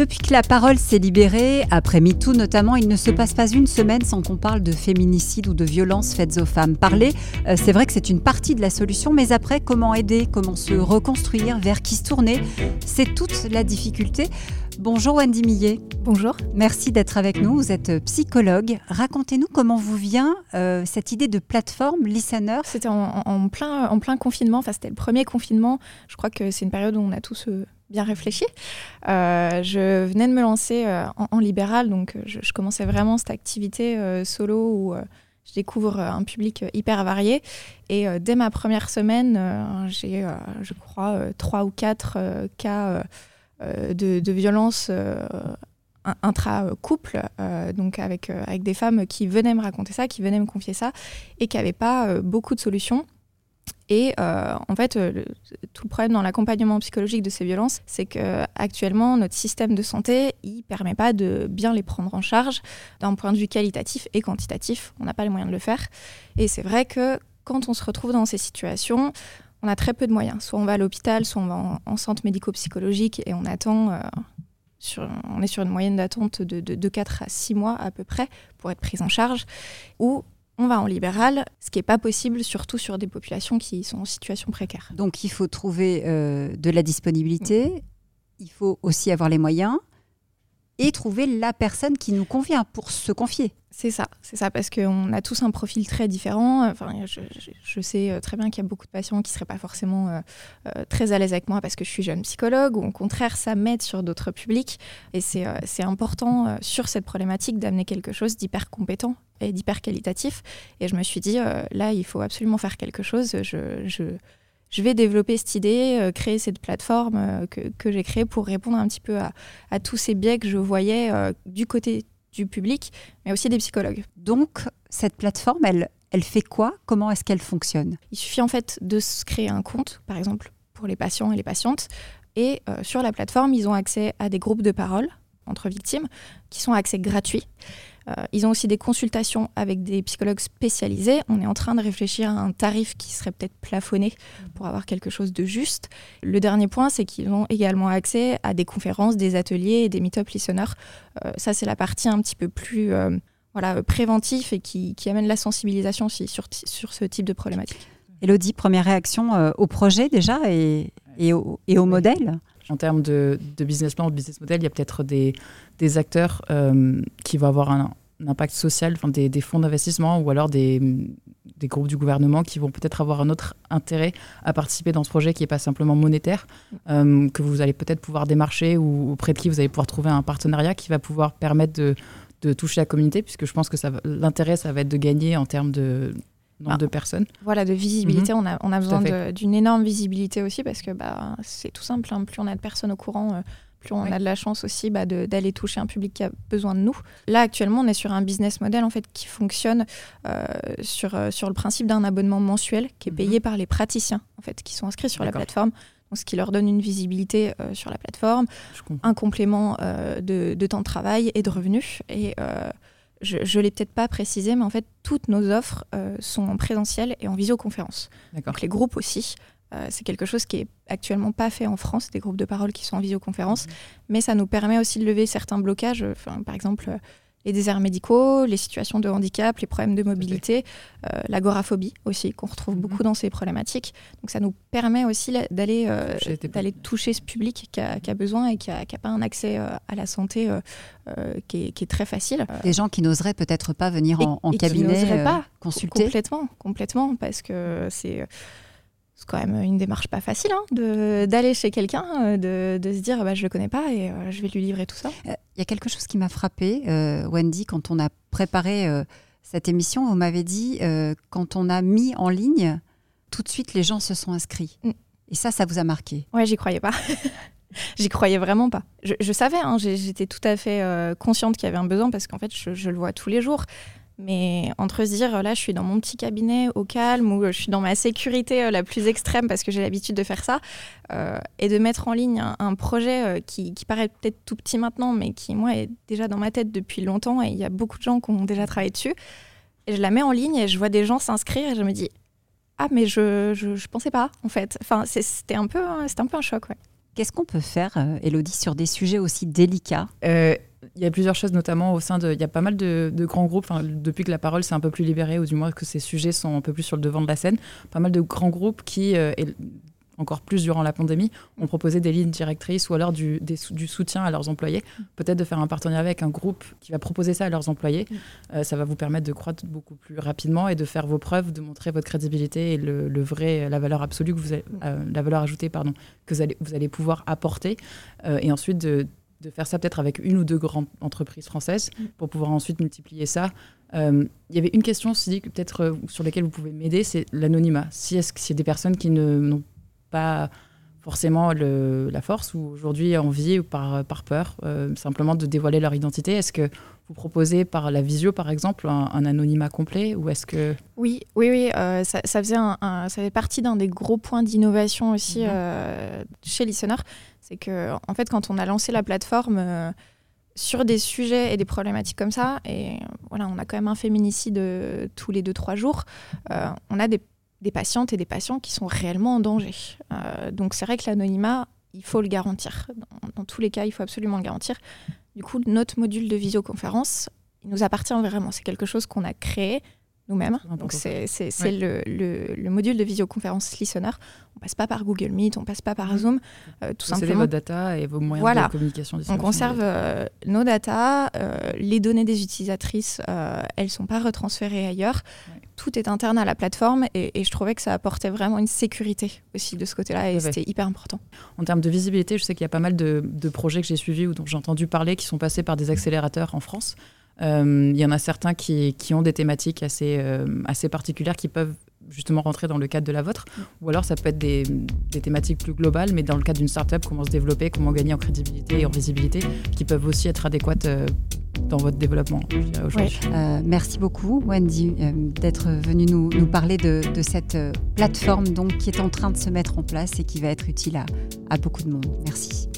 Depuis que la parole s'est libérée, après MeToo notamment, il ne se passe pas une semaine sans qu'on parle de féminicide ou de violences faites aux femmes. Parler, euh, c'est vrai que c'est une partie de la solution, mais après, comment aider, comment se reconstruire, vers qui se tourner, c'est toute la difficulté. Bonjour Wendy Millet. Bonjour. Merci d'être avec nous. Vous êtes psychologue. Racontez-nous comment vous vient euh, cette idée de plateforme Listener. C'était en, plein, en plein confinement, enfin c'était le premier confinement. Je crois que c'est une période où on a tous euh, bien réfléchi. Euh, je venais de me lancer en, libéral, donc je, commençais vraiment cette activité solo où je découvre un public hyper varié. Et dès ma première semaine, j'ai, je crois, trois ou quatre cas euh, de, de violence euh, intra-couple, euh, donc avec, avec des femmes qui venaient me raconter ça, qui venaient me confier ça, et qui n'avaient pas beaucoup de solutions. Et en fait, tout le problème dans l'accompagnement psychologique de ces violences, c'est que actuellement notre système de santé, il permet pas de bien les prendre en charge d'un point de vue qualitatif et quantitatif. On n'a pas les moyens de le faire. Et c'est vrai que quand on se retrouve dans ces situations, on a très peu de moyens. Soit on va à l'hôpital, soit on va en, centre médico-psychologique et on attend. Euh, on est sur une moyenne d'attente de, de, 4 à 6 mois à peu près pour être prise en charge. Ou on va en libéral, ce qui n'est pas possible, surtout sur des populations qui sont en situation précaire. Donc il faut trouver euh, de la disponibilité, il faut aussi avoir les moyens et trouver la personne qui nous convient pour se confier. C'est ça, c'est ça, parce qu'on a tous un profil très différent. Enfin, je, sais euh, très bien qu'il y a beaucoup de patients qui ne seraient pas forcément euh, euh, très à l'aise avec moi parce que je suis jeune psychologue, ou au contraire, ça m'aide sur d'autres publics. Et c'est important sur cette problématique d'amener quelque chose d'hyper compétent et d'hyper qualitatif. Et je me suis dit, là, il faut absolument faire quelque chose. Je, vais développer cette idée, créer cette plateforme que, que j'ai créée pour répondre un petit peu à, à, tous ces biais que je voyais du côté du public, mais aussi des psychologues. Donc, cette plateforme, elle, elle fait quoi? Comment est-ce qu'elle fonctionne? Il suffit en fait de se créer un compte, par exemple, pour les patients et les patientes. Et euh, sur la plateforme, ils ont accès à des groupes de parole entre victimes qui sont à accès gratuit. Euh, ils ont aussi des consultations avec des psychologues spécialisés. On est en train de réfléchir à un tarif qui serait peut-être plafonné pour avoir quelque chose de juste. Le dernier point, c'est qu'ils ont également accès à des conférences, des ateliers et des meet-up listeners. Euh, ça, c'est la partie un petit peu plus euh, voilà, préventif et qui, amène la sensibilisation aussi sur, sur ce type de problématique. Elodie, première réaction au projet déjà et, et, au, et au modèle? En termes de, business plan, de business model, il y a peut-être des, acteurs euh, qui vont avoir un, impact social, enfin des, fonds d'investissement ou alors des, groupes du gouvernement qui vont peut-être avoir un autre intérêt à participer dans ce projet qui n'est pas simplement monétaire, euh, que vous allez peut-être pouvoir démarcher ou auprès de qui vous allez pouvoir trouver un partenariat qui va pouvoir permettre de toucher la communauté, puisque je pense que l'intérêt, ça va être de gagner en termes de, nombre de personnes. Voilà, de visibilité. Mhm. On a, on a besoin d'une énorme visibilité aussi parce que bah, c'est tout simple. Hein. plus on a de personnes au courant, euh, plus on a de la chance aussi bah, d'aller toucher un public qui a besoin de nous. Là, actuellement, on est sur un business model en fait, qui fonctionne euh, sur, euh, sur le principe d'un abonnement mensuel qui est payé mhm. par les praticiens en fait, qui sont inscrits sur la plateforme. ce qui leur donne une visibilité sur la plateforme, un complément de, de, temps de travail et de revenus. Et je ne l'ai peut-être pas précisé, mais en fait, toutes nos offres euh, sont en présentiel et en visioconférence. Donc les groupes aussi. Euh, c'est quelque chose qui est actuellement pas fait en France, des groupes de parole qui sont en visioconférence, mhm. mais ça nous permet aussi de lever certains blocages. Enfin, par exemple, les déserts médicaux, les situations de handicap, les problèmes de mobilité, euh, l'agoraphobie aussi, qu'on retrouve mhm. beaucoup dans ces problématiques. Donc ça nous permet aussi d'aller euh, d'aller toucher ce public qui a, qui a besoin et qui n'a pas un accès euh, à la santé qui est, qui, est, très facile. Des gens qui n'oseraient peut-être pas venir en, en cabinet pas consulter. Complètement, complètement, parce que c'est c'est quand même une démarche pas facile hein, d'aller chez quelqu'un, euh, de, se dire bah, je le connais pas et euh, je vais lui livrer tout ça. Il euh, y a quelque chose qui m'a frappé, Wendy, quand on a préparé cette émission, vous m'avez dit quand on a mis en ligne, tout de suite les gens se sont inscrits. Mm. Et ça, ça vous a marqué? Ouais, j'y croyais pas. j'y croyais vraiment pas. Je, savais, hein, j'étais tout à fait consciente qu'il y avait un besoin parce qu'en fait, je, je, le vois tous les jours. Mais entre se dire, là, je suis dans mon petit cabinet au calme ou je suis dans ma sécurité euh, la plus extrême parce que j'ai l'habitude de faire ça, euh, et de mettre en ligne un, projet euh, qui, paraît peut-être tout petit maintenant, mais qui, moi, est déjà dans ma tête depuis longtemps et il y a beaucoup de gens qui ont déjà travaillé dessus. Et je la mets en ligne et je vois des gens s'inscrire et je me dis, ah, mais je, je, pensais pas, en fait. Enfin, c'était un, peu, un peu un choc, ouais. Qu'est-ce qu'on peut faire, Elodie, sur des sujets aussi délicats? Il y a plusieurs choses, notamment au sein de. Il y a pas mal de, grands groupes, depuis que la parole s'est un peu plus libérée, ou du moins que ces sujets sont un peu plus sur le devant de la scène, pas mal de grands groupes qui, encore plus durant la pandémie, ont proposé des lignes directrices ou alors du, du soutien à leurs employés. Peut-être de faire un partenariat avec un groupe qui va proposer ça à leurs employés. Euh, ça va vous permettre de croître beaucoup plus rapidement et de faire vos preuves, de montrer votre crédibilité et le, vrai, la valeur absolue que vous avez, euh, la valeur ajoutée pardon, que vous allez, vous allez pouvoir apporter. Euh, et ensuite de, de faire ça peut-être avec une ou deux grandes entreprises françaises pour pouvoir ensuite multiplier ça. Il y avait une question aussi peut-être sur laquelle vous pouvez m'aider, c'est l'anonymat. Si est-ce que c'est des personnes qui n'ont pas forcément le, la force ou aujourd'hui envie ou par, par peur euh, simplement de dévoiler leur identité Est-ce que vous proposez par la visio par exemple un, anonymat complet ou est-ce que Oui, oui, oui, euh, ça, faisait un, ça fait partie d'un des gros points d'innovation aussi mhm. euh, chez Listener, c'est que en fait quand on a lancé la plateforme sur des sujets et des problématiques comme ça, et voilà, on a quand même un féminicide tous les deux trois jours, on a des des patientes et des patients qui sont réellement en danger. Euh, donc c'est vrai que l'anonymat, il faut le garantir. Dans, tous les cas, il faut absolument le garantir. Du coup, notre module de visioconférence, il nous appartient vraiment. C'est quelque chose qu'on a créé nous-mêmes. Donc c'est le, le, module de visioconférence Listener. On passe pas par Google Meet, on passe pas par Zoom, euh, tout simplement. vos data et vos moyens de communication. On conserve euh, nos data, les données des utilisatrices, elles sont pas retransférées ailleurs tout est interne à la plateforme et, je trouvais que ça apportait vraiment une sécurité aussi de ce côté-là et c'était hyper important. En termes de visibilité, je sais qu'il y a pas mal de, projets que j'ai suivis ou dont j'ai entendu parler qui sont passés par des accélérateurs en France. Euh, il y en a certains qui, ont des thématiques assez, euh, assez particulières qui peuvent justement rentrer dans le cadre de la vôtre. Ou alors ça peut être des, thématiques plus globales, mais dans le cadre d'une startup, comment se développer, comment gagner en crédibilité et en visibilité, qui peuvent aussi être adéquates euh, dans votre développement euh, merci beaucoup, Wendy, euh, d'être venue nous, parler de, cette plateforme donc, qui est en train de se mettre en place et qui va être utile à beaucoup de monde. Merci.